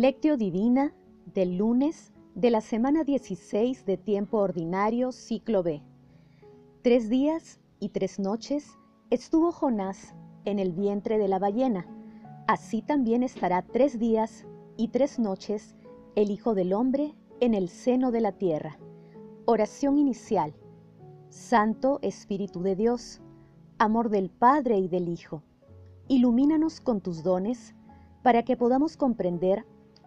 Lectio Divina del lunes de la semana 16 de tiempo ordinario, ciclo B. Tres días y tres noches estuvo Jonás en el vientre de la ballena. Así también estará tres días y tres noches el Hijo del Hombre en el seno de la tierra. Oración inicial. Santo Espíritu de Dios, amor del Padre y del Hijo, ilumínanos con tus dones para que podamos comprender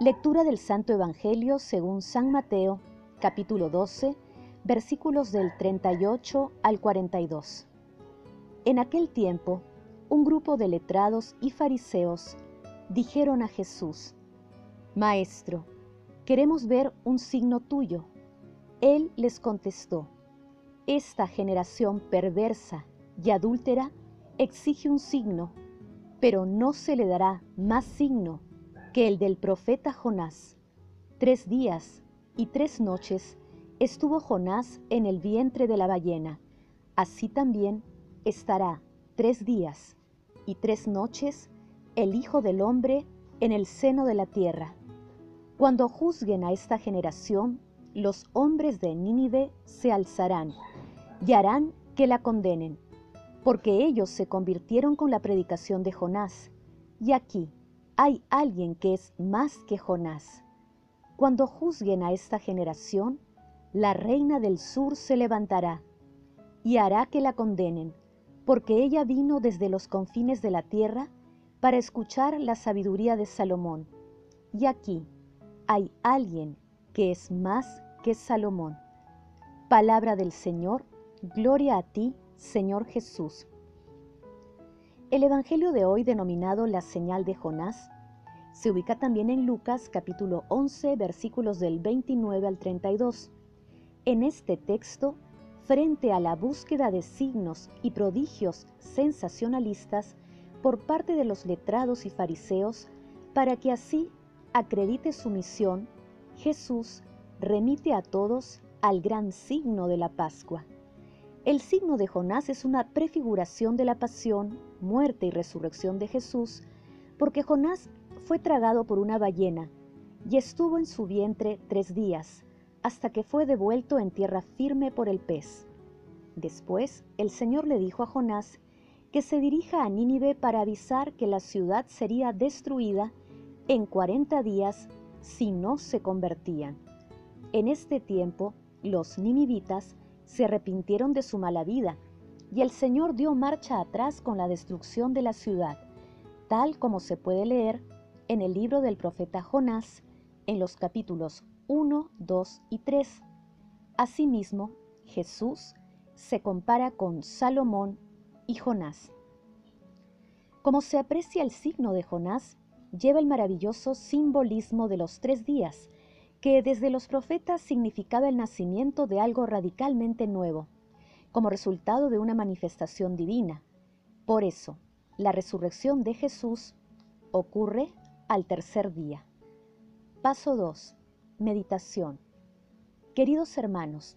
Lectura del Santo Evangelio según San Mateo, capítulo 12, versículos del 38 al 42. En aquel tiempo, un grupo de letrados y fariseos dijeron a Jesús, Maestro, queremos ver un signo tuyo. Él les contestó, Esta generación perversa y adúltera exige un signo, pero no se le dará más signo que el del profeta Jonás. Tres días y tres noches estuvo Jonás en el vientre de la ballena. Así también estará tres días y tres noches el Hijo del Hombre en el seno de la tierra. Cuando juzguen a esta generación, los hombres de Nínive se alzarán y harán que la condenen, porque ellos se convirtieron con la predicación de Jonás. Y aquí, hay alguien que es más que Jonás. Cuando juzguen a esta generación, la reina del sur se levantará y hará que la condenen, porque ella vino desde los confines de la tierra para escuchar la sabiduría de Salomón. Y aquí hay alguien que es más que Salomón. Palabra del Señor, gloria a ti, Señor Jesús. El Evangelio de hoy, denominado la señal de Jonás, se ubica también en Lucas capítulo 11 versículos del 29 al 32. En este texto, frente a la búsqueda de signos y prodigios sensacionalistas por parte de los letrados y fariseos, para que así acredite su misión, Jesús remite a todos al gran signo de la Pascua. El signo de Jonás es una prefiguración de la pasión, muerte y resurrección de Jesús, porque Jonás fue tragado por una ballena y estuvo en su vientre tres días, hasta que fue devuelto en tierra firme por el pez. Después el Señor le dijo a Jonás que se dirija a Nínive para avisar que la ciudad sería destruida en cuarenta días si no se convertían. En este tiempo, los ninivitas se arrepintieron de su mala vida, y el Señor dio marcha atrás con la destrucción de la ciudad, tal como se puede leer en el libro del profeta Jonás, en los capítulos 1, 2 y 3. Asimismo, Jesús se compara con Salomón y Jonás. Como se aprecia el signo de Jonás, lleva el maravilloso simbolismo de los tres días, que desde los profetas significaba el nacimiento de algo radicalmente nuevo, como resultado de una manifestación divina. Por eso, la resurrección de Jesús ocurre al tercer día. Paso 2. Meditación. Queridos hermanos,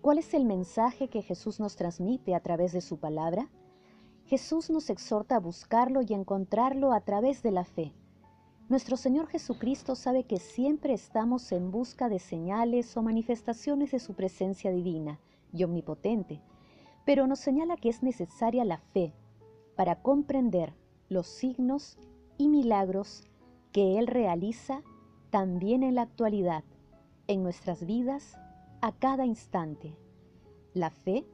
¿cuál es el mensaje que Jesús nos transmite a través de su palabra? Jesús nos exhorta a buscarlo y encontrarlo a través de la fe nuestro Señor Jesucristo sabe que siempre estamos en busca de señales o manifestaciones de su presencia divina y omnipotente, pero nos señala que es necesaria la fe para comprender los signos y milagros que Él realiza también en la actualidad, en nuestras vidas, a cada instante. La fe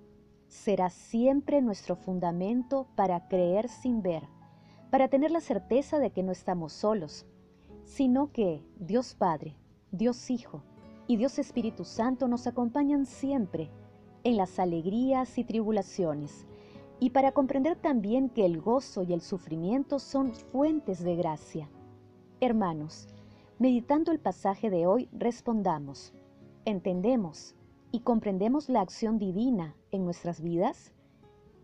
será siempre nuestro fundamento para creer sin ver para tener la certeza de que no estamos solos, sino que Dios Padre, Dios Hijo y Dios Espíritu Santo nos acompañan siempre en las alegrías y tribulaciones, y para comprender también que el gozo y el sufrimiento son fuentes de gracia. Hermanos, Meditando el pasaje de hoy, respondamos, ¿entendemos y comprendemos la acción divina en nuestras vidas?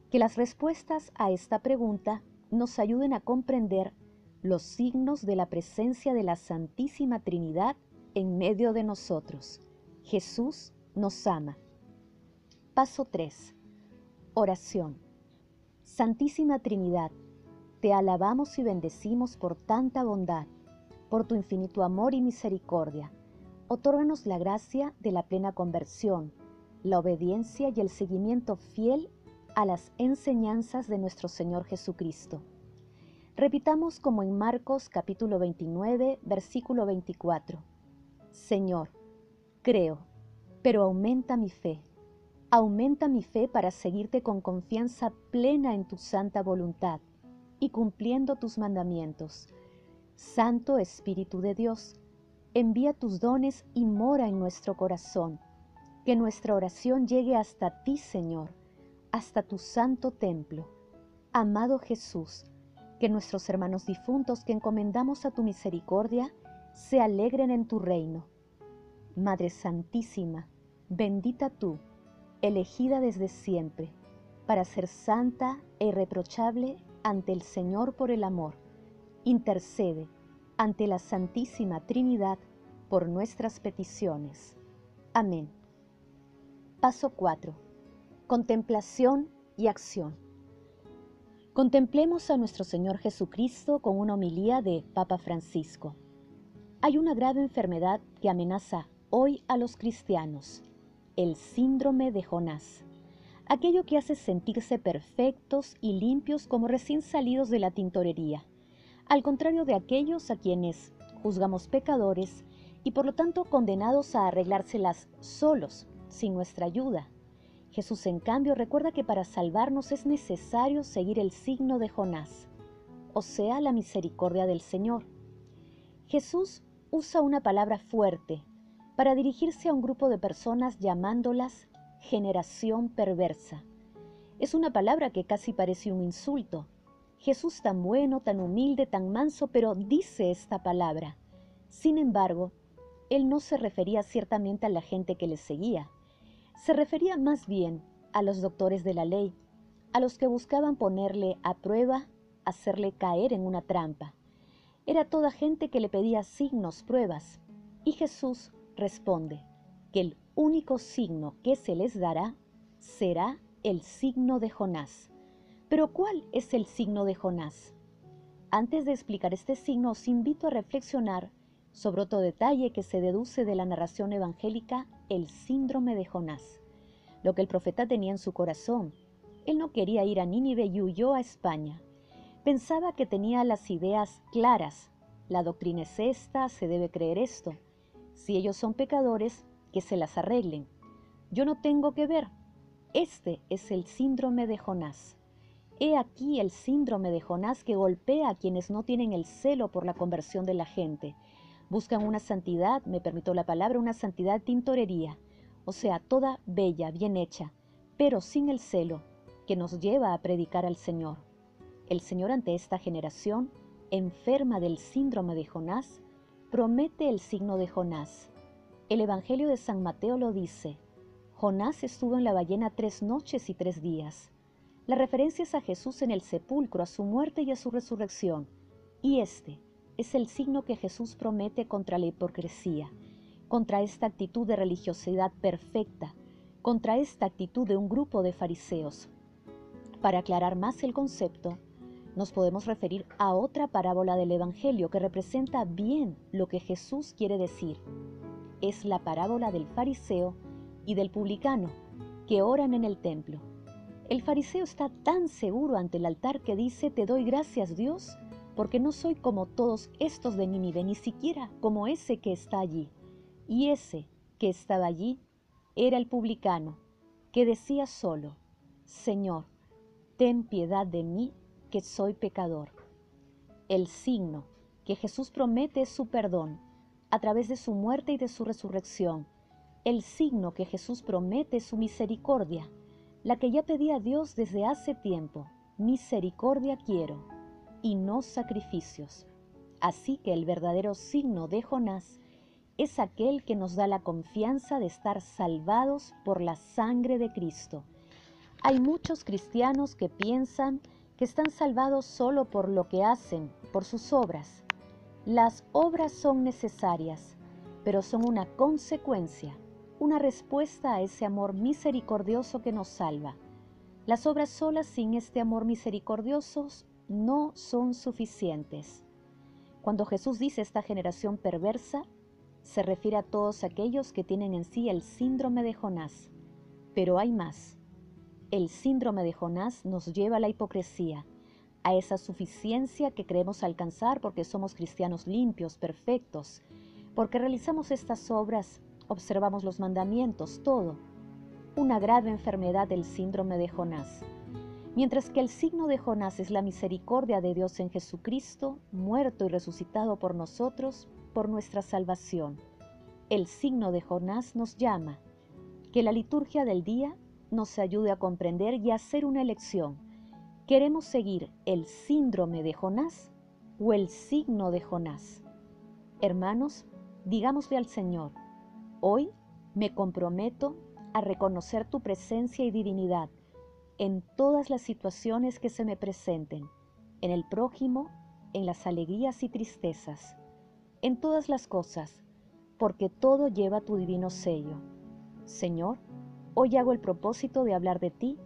Que las respuestas a esta pregunta nos ayuden a comprender los signos de la presencia de la Santísima Trinidad en medio de nosotros. Jesús nos ama. Paso 3. Oración. Santísima Trinidad, te alabamos y bendecimos por tanta bondad, por tu infinito amor y misericordia. Otórganos la gracia de la plena conversión, la obediencia y el seguimiento fiel a las enseñanzas de nuestro Señor Jesucristo. Repitamos como en Marcos capítulo 29, versículo 24. Señor, creo, pero aumenta mi fe. Aumenta mi fe para seguirte con confianza plena en tu santa voluntad y cumpliendo tus mandamientos. Santo Espíritu de Dios, envía tus dones y mora en nuestro corazón. Que nuestra oración llegue hasta ti, Señor, hasta tu santo templo. Amado Jesús, que nuestros hermanos difuntos que encomendamos a tu misericordia se alegren en tu reino. Madre Santísima, bendita tú, elegida desde siempre, para ser santa e irreprochable ante el Señor por el amor, intercede ante la Santísima Trinidad por nuestras peticiones. Amén. Paso 4. Contemplación y acción. Contemplemos a nuestro Señor Jesucristo con una homilía de Papa Francisco. Hay una grave enfermedad que amenaza hoy a los cristianos, el síndrome de Jonás, aquello que hace sentirse perfectos y limpios como recién salidos de la tintorería, al contrario de aquellos a quienes juzgamos pecadores y por lo tanto condenados a arreglárselas solos, sin nuestra ayuda Jesús, en cambio, recuerda que para salvarnos es necesario seguir el signo de Jonás, o sea, la misericordia del Señor. Jesús usa una palabra fuerte para dirigirse a un grupo de personas llamándolas generación perversa. Es una palabra que casi parece un insulto. Jesús tan bueno, tan humilde, tan manso, pero dice esta palabra. Sin embargo, él no se refería ciertamente a la gente que le seguía se refería más bien a los doctores de la ley, a los que buscaban ponerle a prueba, hacerle caer en una trampa. Era toda gente que le pedía signos, pruebas, y Jesús responde que el único signo que se les dará será el signo de Jonás. Pero ¿cuál es el signo de Jonás? Antes de explicar este signo, os invito a reflexionar sobre otro detalle que se deduce de la narración evangélica, el síndrome de Jonás. Lo que el profeta tenía en su corazón. Él no quería ir a Nínive y huyó a España. Pensaba que tenía las ideas claras. La doctrina es esta, se debe creer esto. Si ellos son pecadores, que se las arreglen. Yo no tengo que ver. Este es el síndrome de Jonás. He aquí el síndrome de Jonás que golpea a quienes no tienen el celo por la conversión de la gente Buscan una santidad, me permito la palabra, una santidad tintorería, o sea, toda bella, bien hecha, pero sin el celo que nos lleva a predicar al Señor. El Señor ante esta generación, enferma del síndrome de Jonás, promete el signo de Jonás. El Evangelio de San Mateo lo dice. Jonás estuvo en la ballena tres noches y tres días. La referencia es a Jesús en el sepulcro, a su muerte y a su resurrección. Y este, es el signo que Jesús promete contra la hipocresía, contra esta actitud de religiosidad perfecta, contra esta actitud de un grupo de fariseos. Para aclarar más el concepto, nos podemos referir a otra parábola del Evangelio que representa bien lo que Jesús quiere decir. Es la parábola del fariseo y del publicano que oran en el templo. El fariseo está tan seguro ante el altar que dice, te doy gracias Dios porque no soy como todos estos de Nínive, ni siquiera como ese que está allí. Y ese que estaba allí era el publicano, que decía solo, Señor, ten piedad de mí, que soy pecador. El signo que Jesús promete es su perdón a través de su muerte y de su resurrección. El signo que Jesús promete es su misericordia, la que ya pedía Dios desde hace tiempo. Misericordia quiero y no sacrificios. Así que el verdadero signo de Jonás es aquel que nos da la confianza de estar salvados por la sangre de Cristo. Hay muchos cristianos que piensan que están salvados solo por lo que hacen, por sus obras. Las obras son necesarias, pero son una consecuencia, una respuesta a ese amor misericordioso que nos salva. Las obras solas sin este amor misericordioso no son suficientes. Cuando Jesús dice esta generación perversa, se refiere a todos aquellos que tienen en sí el síndrome de Jonás. Pero hay más. El síndrome de Jonás nos lleva a la hipocresía, a esa suficiencia que creemos alcanzar porque somos cristianos limpios, perfectos, porque realizamos estas obras, observamos los mandamientos, todo. Una grave enfermedad del síndrome de Jonás. Mientras que el signo de Jonás es la misericordia de Dios en Jesucristo, muerto y resucitado por nosotros, por nuestra salvación. El signo de Jonás nos llama, que la liturgia del día nos ayude a comprender y a hacer una elección. ¿Queremos seguir el síndrome de Jonás o el signo de Jonás? Hermanos, digámosle al Señor, hoy me comprometo a reconocer tu presencia y divinidad en todas las situaciones que se me presenten, en el prójimo, en las alegrías y tristezas, en todas las cosas, porque todo lleva tu divino sello. Señor, hoy hago el propósito de hablar de ti,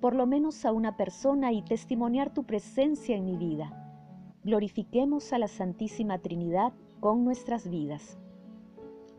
por lo menos a una persona y testimoniar tu presencia en mi vida. Glorifiquemos a la Santísima Trinidad con nuestras vidas.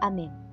Amén.